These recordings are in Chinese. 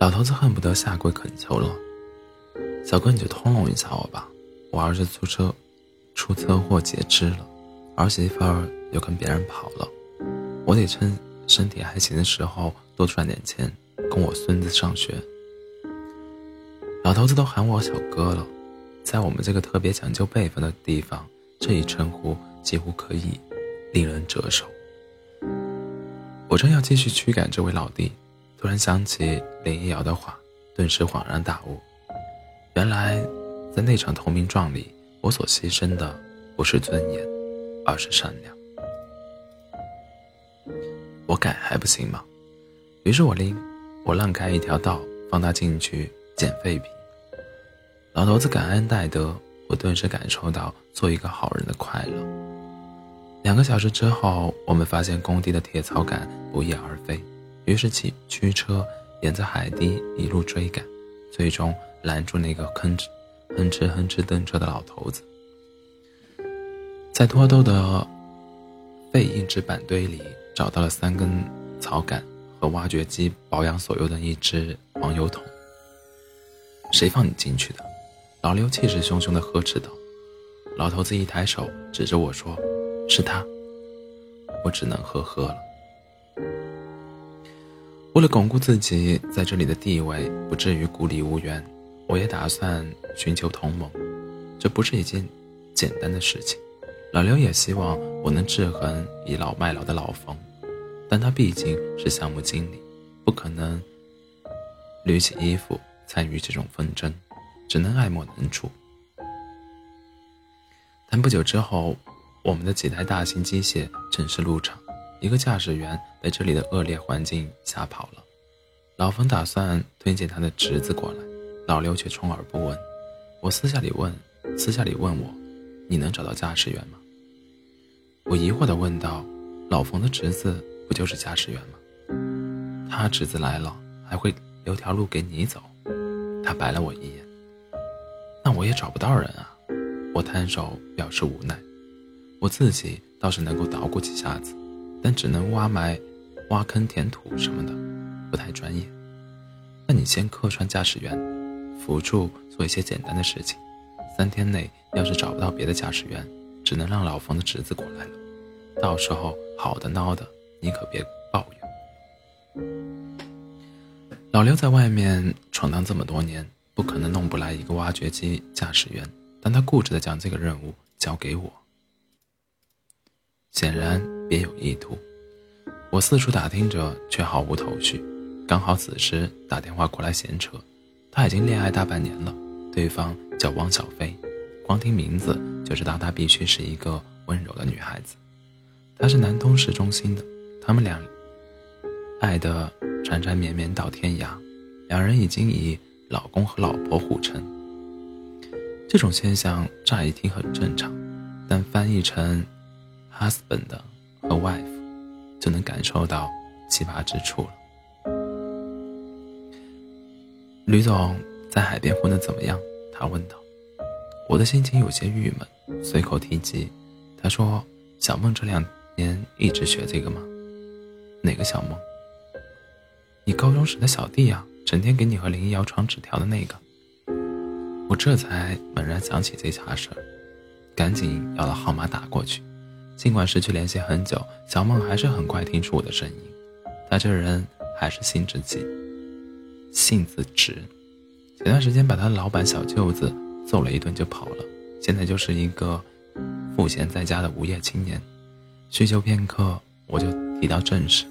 老头子恨不得下跪恳求了：“小哥，你就通融一下我吧，我儿子出车出车祸截肢了，儿媳妇儿又跟别人跑了，我得趁身体还行的时候多赚点钱，供我孙子上学。”老头子都喊我小哥了，在我们这个特别讲究辈分的地方，这一称呼几乎可以令人折寿。我正要继续驱赶这位老弟，突然想起林一瑶的话，顿时恍然大悟。原来，在那场投名状里，我所牺牲的不是尊严，而是善良。我改还不行吗？于是我拎，我让开一条道，放他进去捡废品。老头子感恩戴德，我顿时感受到做一个好人的快乐。两个小时之后，我们发现工地的铁槽杆不翼而飞，于是骑驱车沿着海堤一路追赶，最终拦住那个吭哧哼哧哼哧蹬车的老头子。在拖豆的废硬纸板堆里找到了三根草杆和挖掘机保养所用的一只黄油桶。谁放你进去的？老刘气势汹汹地呵斥道。老头子一抬手指着我说。是他，我只能呵呵了。为了巩固自己在这里的地位，不至于孤立无援，我也打算寻求同盟。这不是一件简单的事情。老刘也希望我能制衡倚老卖老的老冯，但他毕竟是项目经理，不可能捋起衣服参与这种纷争，只能爱莫能助。但不久之后。我们的几台大型机械正式入场，一个驾驶员被这里的恶劣环境吓跑了。老冯打算推荐他的侄子过来，老刘却充耳不闻。我私下里问，私下里问我，你能找到驾驶员吗？我疑惑地问道：“老冯的侄子不就是驾驶员吗？他侄子来了还会留条路给你走？”他白了我一眼。那我也找不到人啊！我摊手表示无奈。我自己倒是能够捣鼓几下子，但只能挖埋、挖坑填土什么的，不太专业。那你先客串驾驶员，辅助做一些简单的事情。三天内要是找不到别的驾驶员，只能让老冯的侄子过来了。到时候好的孬的，你可别抱怨。老刘在外面闯荡这么多年，不可能弄不来一个挖掘机驾驶员，但他固执的将这个任务交给我。显然别有意图，我四处打听着，却毫无头绪。刚好此时打电话过来闲扯，他已经恋爱大半年了，对方叫汪小菲，光听名字就知道她必须是一个温柔的女孩子。她是南通市中心的，他们俩爱的缠缠绵绵到天涯，两人已经以老公和老婆互称。这种现象乍一听很正常，但翻译成…… husband 的和 wife，就能感受到奇葩之处了。吕总在海边混得怎么样？他问道。我的心情有些郁闷，随口提及。他说：“小梦这两年一直学这个吗？哪个小梦？你高中时的小弟呀，整天给你和林一瑶传纸条的那个。”我这才猛然想起这茬事儿，赶紧要了号码打过去。尽管失去联系很久，小梦还是很快听出我的声音。他这人还是性子急，性子直。前段时间把他的老板小舅子揍了一顿就跑了，现在就是一个赋闲在家的无业青年。叙旧片刻，我就提到正事。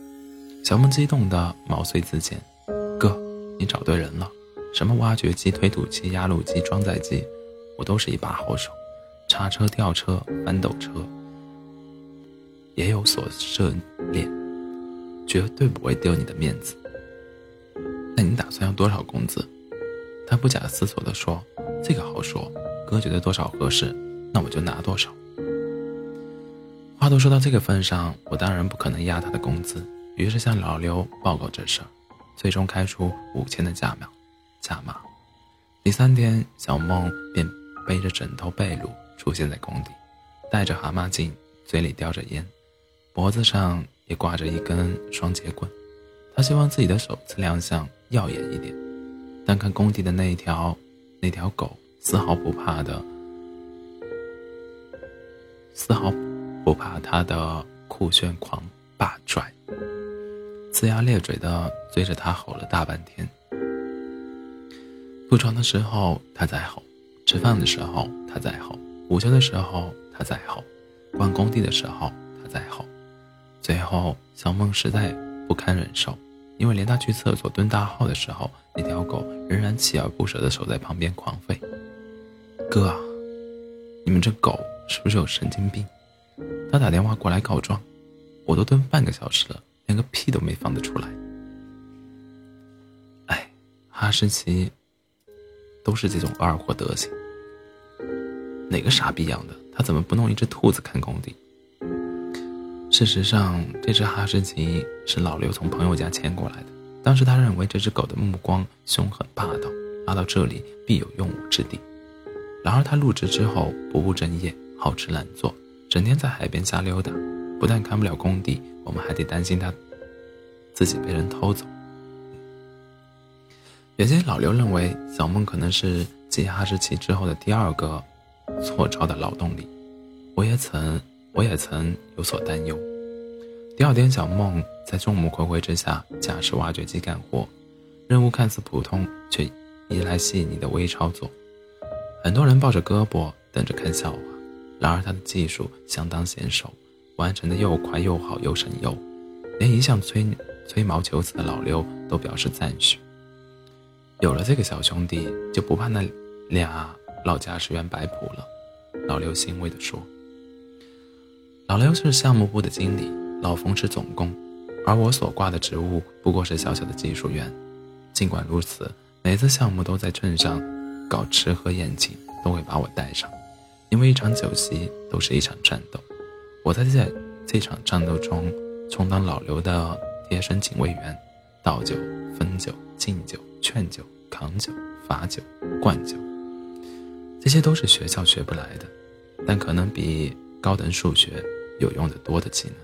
小梦激动的毛遂自荐：“哥，你找对人了，什么挖掘机、推土机、压路机、装载机，我都是一把好手。叉车、吊车、翻斗车。”也有所涉猎，绝对不会丢你的面子。那你打算要多少工资？他不假思索地说：“这个好说，哥觉得多少合适，那我就拿多少。”话都说到这个份上，我当然不可能压他的工资，于是向老刘报告这事儿，最终开出五千的价码。价码。第三天，小梦便背着枕头被褥出现在工地，戴着蛤蟆镜，嘴里叼着烟。脖子上也挂着一根双节棍，他希望自己的首次亮相耀眼一点。但看工地的那一条那条狗，丝毫不怕的，丝毫不怕他的酷炫狂霸拽，龇牙咧嘴的追着他吼了大半天。铺床的时候他在吼，吃饭的时候他在吼，午休的时候他在吼，逛工地的时候他在吼。最后，小梦实在不堪忍受，因为连他去厕所蹲大号的时候，那条狗仍然锲而不舍地守在旁边狂吠。哥，你们这狗是不是有神经病？他打电话过来告状，我都蹲半个小时了，连个屁都没放得出来。哎，哈士奇都是这种二货德行。哪个傻逼养的？他怎么不弄一只兔子看工地？事实上，这只哈士奇是老刘从朋友家牵过来的。当时他认为这只狗的目光凶狠霸道，拉到这里必有用武之地。然而他入职之后不务正业，好吃懒做，整天在海边瞎溜达，不但看不了工地，我们还得担心他自己被人偷走。原先老刘认为小梦可能是继哈士奇之后的第二个错招的劳动力，我也曾。我也曾有所担忧。第二天，小梦在众目睽睽之下驾驶挖掘机干活，任务看似普通，却依赖细腻的微操作。很多人抱着胳膊等着看笑话，然而他的技术相当娴熟，完成的又快又好又省油，连一向吹吹毛求疵的老刘都表示赞许。有了这个小兄弟，就不怕那俩老驾驶员摆谱了。老刘欣慰地说。老刘是项目部的经理，老冯是总工，而我所挂的职务不过是小小的技术员。尽管如此，每次项目都在镇上搞吃喝宴请，都会把我带上，因为一场酒席都是一场战斗。我在这这场战斗中充当老刘的贴身警卫员，倒酒、分酒、敬酒、劝酒、扛酒、罚酒、灌酒，这些都是学校学不来的，但可能比。高等数学有用的多的技能，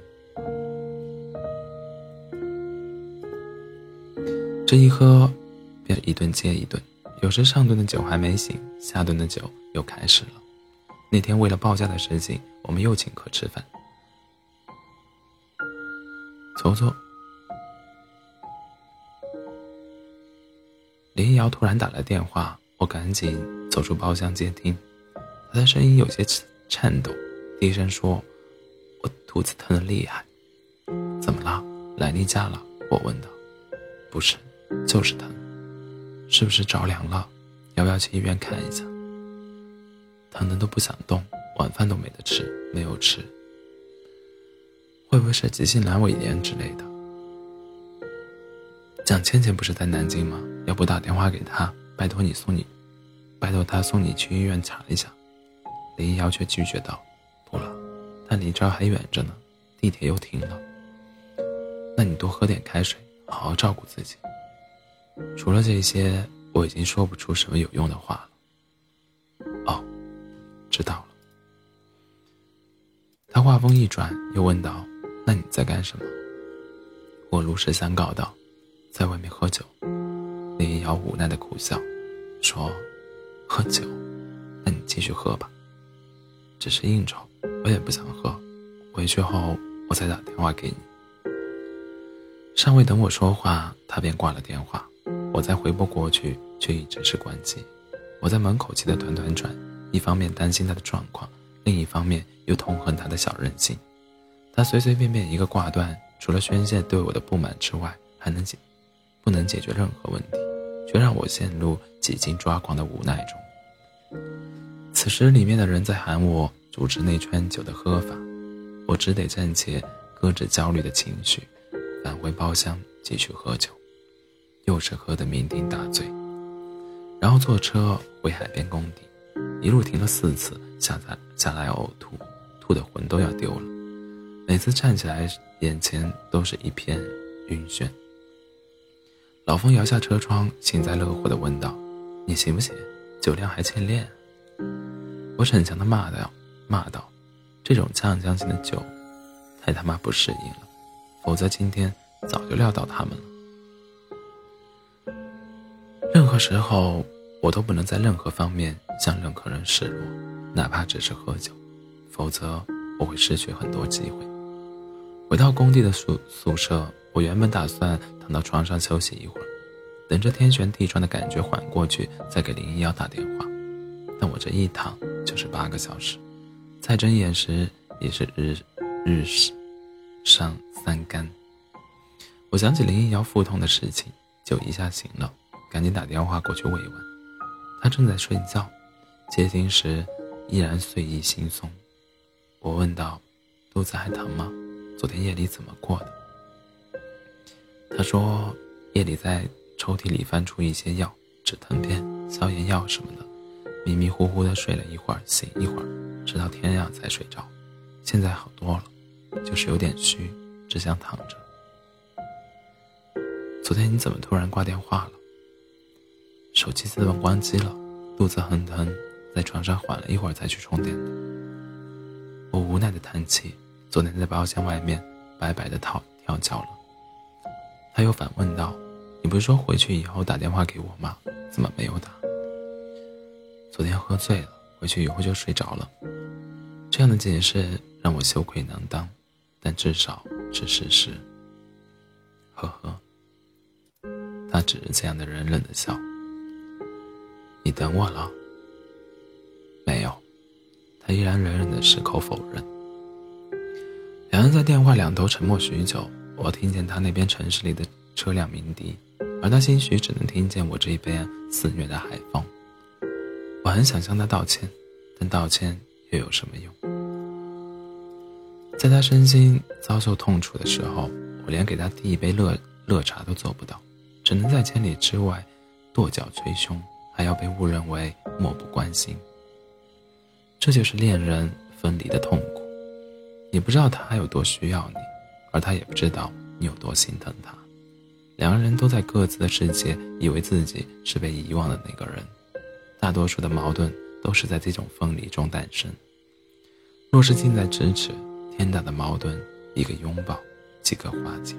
这一喝便一顿接一顿，有时上顿的酒还没醒，下顿的酒又开始了。那天为了报价的事情，我们又请客吃饭。搓搓，林瑶突然打来电话，我赶紧走出包厢接听，她的声音有些颤抖。低声说：“我肚子疼得厉害，怎么了？来例假了？”我问道。“不是，就是疼。是不是着凉了？要不要去医院看一下？”疼的都不想动，晚饭都没得吃，没有吃。会不会是急性阑尾炎之类的？蒋倩倩不是在南京吗？要不打电话给她，拜托你送你，拜托她送你去医院查一下。林瑶却拒绝道。但离这儿还远着呢，地铁又停了。那你多喝点开水，好好照顾自己。除了这些，我已经说不出什么有用的话了。哦，知道了。他话锋一转，又问道：“那你在干什么？”我如实相告道：“在外面喝酒。”林瑶无奈的苦笑，说：“喝酒？那你继续喝吧，只是应酬。”我也不想喝，回去后我再打电话给你。尚未等我说话，他便挂了电话。我再回拨过去，却一直是关机。我在门口气得团团转，一方面担心他的状况，另一方面又痛恨他的小任性。他随随便便一个挂断，除了宣泄对我的不满之外，还能解，不能解决任何问题，却让我陷入几近抓狂的无奈中。此时，里面的人在喊我。阻止那串酒的喝法，我只得暂且搁置焦虑的情绪，返回包厢继续喝酒，又是喝得酩酊大醉，然后坐车回海边工地，一路停了四次，下来下来呕吐，吐的魂都要丢了。每次站起来，眼前都是一片晕眩。老冯摇下车窗，幸灾乐祸地问道：“你行不行？酒量还欠练？”我逞强地骂道。骂道：“这种酱香型的酒，太他妈不适应了，否则今天早就撂倒他们了。”任何时候，我都不能在任何方面向任何人示弱，哪怕只是喝酒，否则我会失去很多机会。回到工地的宿宿舍，我原本打算躺到床上休息一会儿，等着天旋地转的感觉缓过去，再给林一瑶打电话。但我这一躺就是八个小时，再睁眼时也是日日上三竿。我想起林一瑶腹痛的事情，就一下醒了，赶紧打电话过去慰问。她正在睡觉，接听时依然睡意惺忪。我问道：“肚子还疼吗？昨天夜里怎么过的？”她说：“夜里在抽屉里翻出一些药，止疼片、消炎药什么的，迷迷糊糊的睡了一会儿，醒一会儿，直到天亮才睡着。现在好多了，就是有点虚，只想躺着。”昨天你怎么突然挂电话了？手机自动关机了，肚子很疼，在床上缓了一会儿才去充电的。我无奈的叹气，昨天在包厢外面白白的跳跳脚了。他又反问道：“你不是说回去以后打电话给我吗？怎么没有打？”昨天喝醉了，回去以后就睡着了。这样的解释让我羞愧难当，但至少是事实。呵呵。他只是这样的冷冷的笑。你等我了？没有，他依然冷冷的矢口否认。两人在电话两头沉默许久，我听见他那边城市里的车辆鸣笛，而他兴许只能听见我这一边肆虐的海风。我很想向他道歉，但道歉又有什么用？在他身心遭受痛楚的时候，我连给他递一杯热热茶都做不到。只能在千里之外跺脚捶胸，还要被误认为漠不关心。这就是恋人分离的痛苦。你不知道他有多需要你，而他也不知道你有多心疼他。两个人都在各自的世界，以为自己是被遗忘的那个人。大多数的矛盾都是在这种分离中诞生。若是近在咫尺，天大的矛盾，一个拥抱即可化解。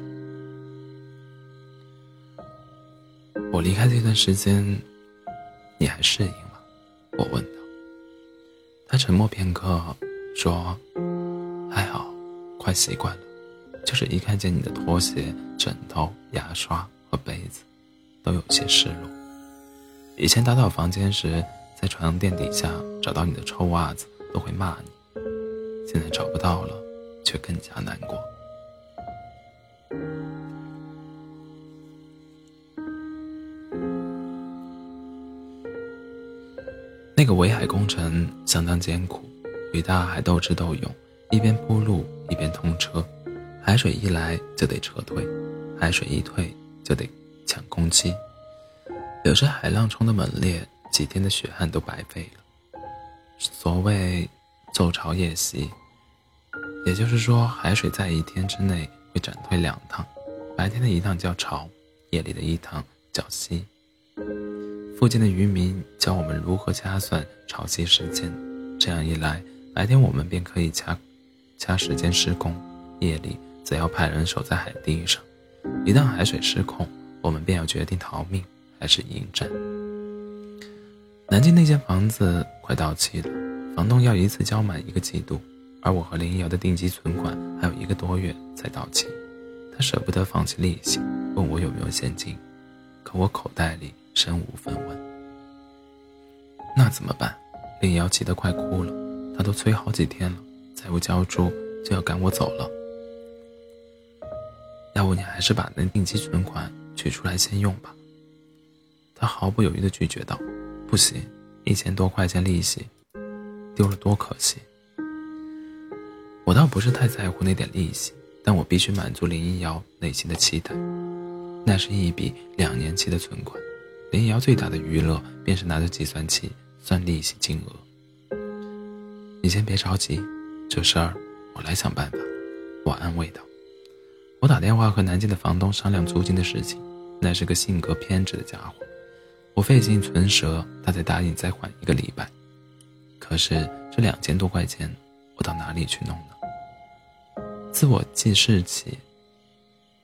我离开这段时间，你还适应吗？我问道。他沉默片刻，说：“还好，快习惯了。就是一看见你的拖鞋、枕头、牙刷和杯子，都有些失落。以前打扫房间时，在床垫底下找到你的臭袜子，都会骂你。现在找不到了，却更加难过。”那个围海工程相当艰苦，与大海斗智斗勇，一边铺路一边通车。海水一来就得撤退，海水一退就得抢攻击。有时海浪冲得猛烈，几天的血汗都白费了。所谓昼潮夜袭，也就是说，海水在一天之内会涨退两趟，白天的一趟叫潮，夜里的一趟叫汐。附近的渔民教我们如何掐算潮汐时间，这样一来，白天我们便可以掐掐时间施工，夜里则要派人守在海堤上。一旦海水失控，我们便要决定逃命还是迎战。南京那间房子快到期了，房东要一次交满一个季度，而我和林瑶的定期存款还有一个多月才到期，他舍不得放弃利息，问我有没有现金，可我口袋里。身无分文，那怎么办？林瑶气得快哭了，他都催好几天了，再不交出就要赶我走了。要不你还是把那定期存款取出来先用吧。他毫不犹豫地拒绝道：“不行，一千多块钱利息，丢了多可惜。”我倒不是太在乎那点利息，但我必须满足林一瑶内心的期待，那是一笔两年期的存款。林一瑶最大的娱乐便是拿着计算器算利息金额。你先别着急，这事儿我来想办法。我安慰道。我打电话和南京的房东商量租金的事情，那是个性格偏执的家伙。我费尽唇舌，他才答应再缓一个礼拜。可是这两千多块钱，我到哪里去弄？自我记事起，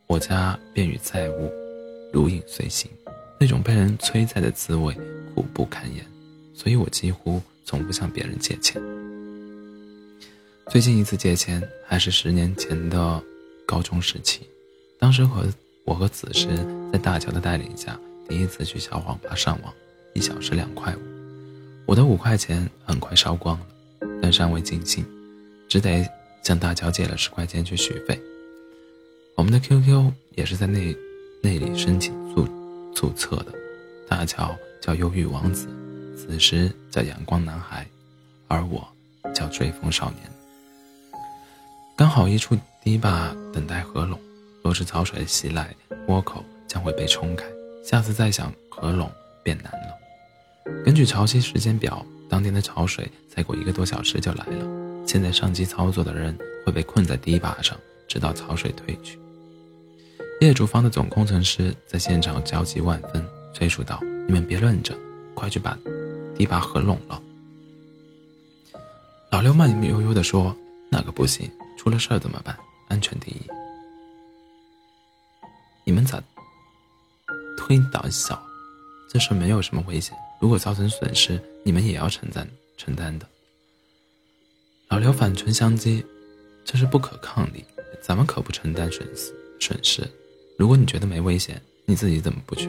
我家便与债务如影随形。那种被人催债的滋味苦不堪言，所以我几乎从不向别人借钱。最近一次借钱还是十年前的高中时期，当时和我和子时在大乔的带领下第一次去小网吧上网，一小时两块五，我的五块钱很快烧光了，但尚未尽兴，只得向大乔借了十块钱去续费。我们的 QQ 也是在那那里申请注注册的，大乔叫忧郁王子，此时叫阳光男孩，而我叫追风少年。刚好一处堤坝等待合拢，若是潮水袭来，豁口将会被冲开，下次再想合拢便难了。根据潮汐时间表，当天的潮水再过一个多小时就来了。现在上机操作的人会被困在堤坝上，直到潮水退去。业主方的总工程师在现场焦急万分，催促道：“你们别愣着，快去把堤坝合拢了。”老刘慢悠悠地说：“那可不行。”出了事儿怎么办？安全第一。你们咋推倒小？这事没有什么危险。如果造成损失，你们也要承担承担的。老刘反唇相讥：“这是不可抗力，咱们可不承担损失损失。如果你觉得没危险，你自己怎么不去？”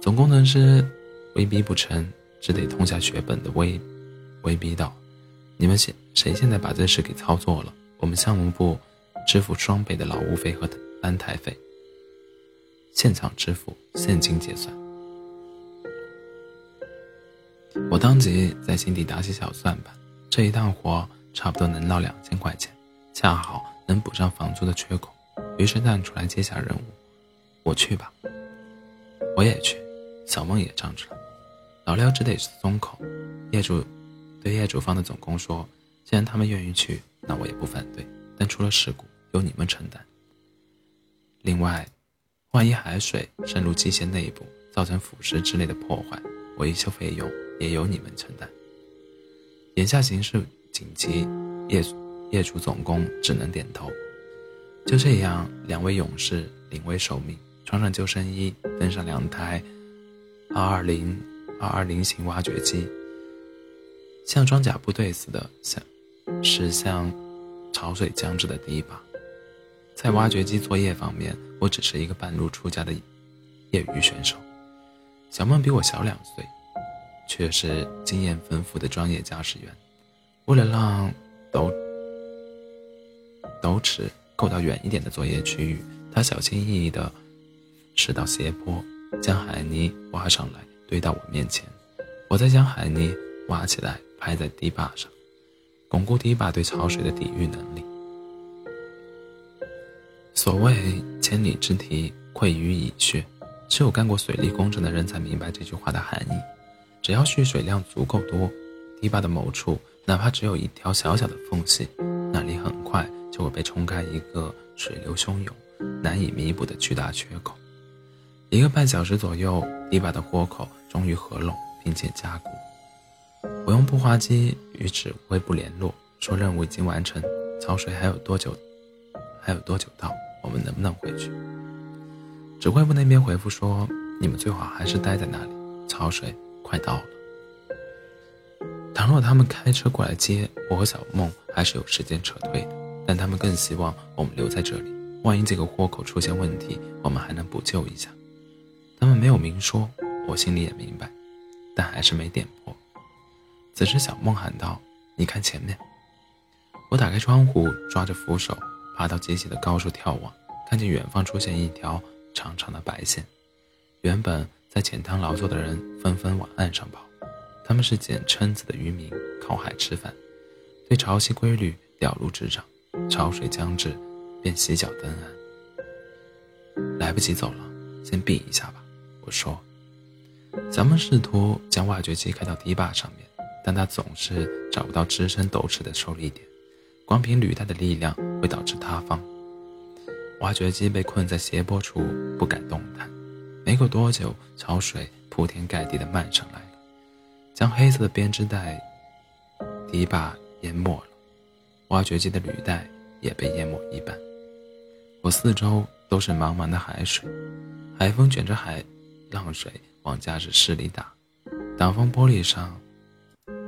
总工程师威逼不成，只得痛下血本的威威逼道：“你们现谁现在把这事给操作了？”我们项目部支付双倍的劳务费和安台费，现场支付，现金结算。我当即在心底打起小算盘，这一趟活差不多能捞两千块钱，恰好能补上房租的缺口。于是站出来接下任务，我去吧。我也去，小梦也站出来。老廖只得松口。业主对业主方的总工说：“既然他们愿意去。”那我也不反对，但出了事故由你们承担。另外，万一海水渗入机械内部，造成腐蚀之类的破坏，维修费用也由你们承担。眼下形势紧急，业业主总工只能点头。就这样，两位勇士临危受命，穿上救生衣，登上两台二二零二二零型挖掘机，像装甲部队似的向。驶向潮水将至的堤坝。在挖掘机作业方面，我只是一个半路出家的业余选手。小梦比我小两岁，却是经验丰富的专业驾驶员。为了让斗斗尺够到远一点的作业区域，他小心翼翼地驶到斜坡，将海泥挖上来堆到我面前。我再将海泥挖起来拍在堤坝上。巩固堤坝对潮水的抵御能力。所谓“千里之堤，溃于蚁穴”，只有干过水利工程的人才明白这句话的含义。只要蓄水量足够多，堤坝的某处哪怕只有一条小小的缝隙，那里很快就会被冲开一个水流汹涌、难以弥补的巨大缺口。一个半小时左右，堤坝的豁口终于合拢并且加固。我用步话机与指挥部联络，说任务已经完成，潮水还有多久？还有多久到？我们能不能回去？指挥部那边回复说，你们最好还是待在那里，潮水快到了。倘若他们开车过来接我和小梦，还是有时间撤退，但他们更希望我们留在这里，万一这个豁口出现问题，我们还能补救一下。他们没有明说，我心里也明白，但还是没点破。此时，小梦喊道：“你看前面！”我打开窗户，抓着扶手，爬到机器的高处眺望，看见远方出现一条长长的白线。原本在浅滩劳作的人纷纷往岸上跑，他们是捡蛏子的渔民，靠海吃饭，对潮汐规律了如指掌。潮水将至，便洗脚登岸。来不及走了，先避一下吧。我说。咱们试图将挖掘机开到堤坝上面。但它总是找不到支撑斗尺的受力点，光凭履带的力量会导致塌方。挖掘机被困在斜坡处，不敢动弹。没过多久，潮水铺天盖地地漫上来了，将黑色的编织袋堤坝淹没了，挖掘机的履带也被淹没一半。我四周都是茫茫的海水，海风卷着海浪水往驾驶室里打，挡风玻璃上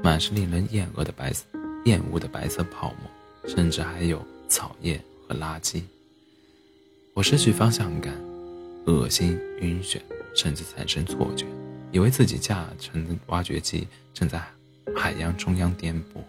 满是令人厌恶的白色、厌恶的白色泡沫，甚至还有草叶和垃圾。我失去方向感，恶心、晕眩，甚至产生错觉，以为自己驾乘的挖掘机正在海洋中央颠簸。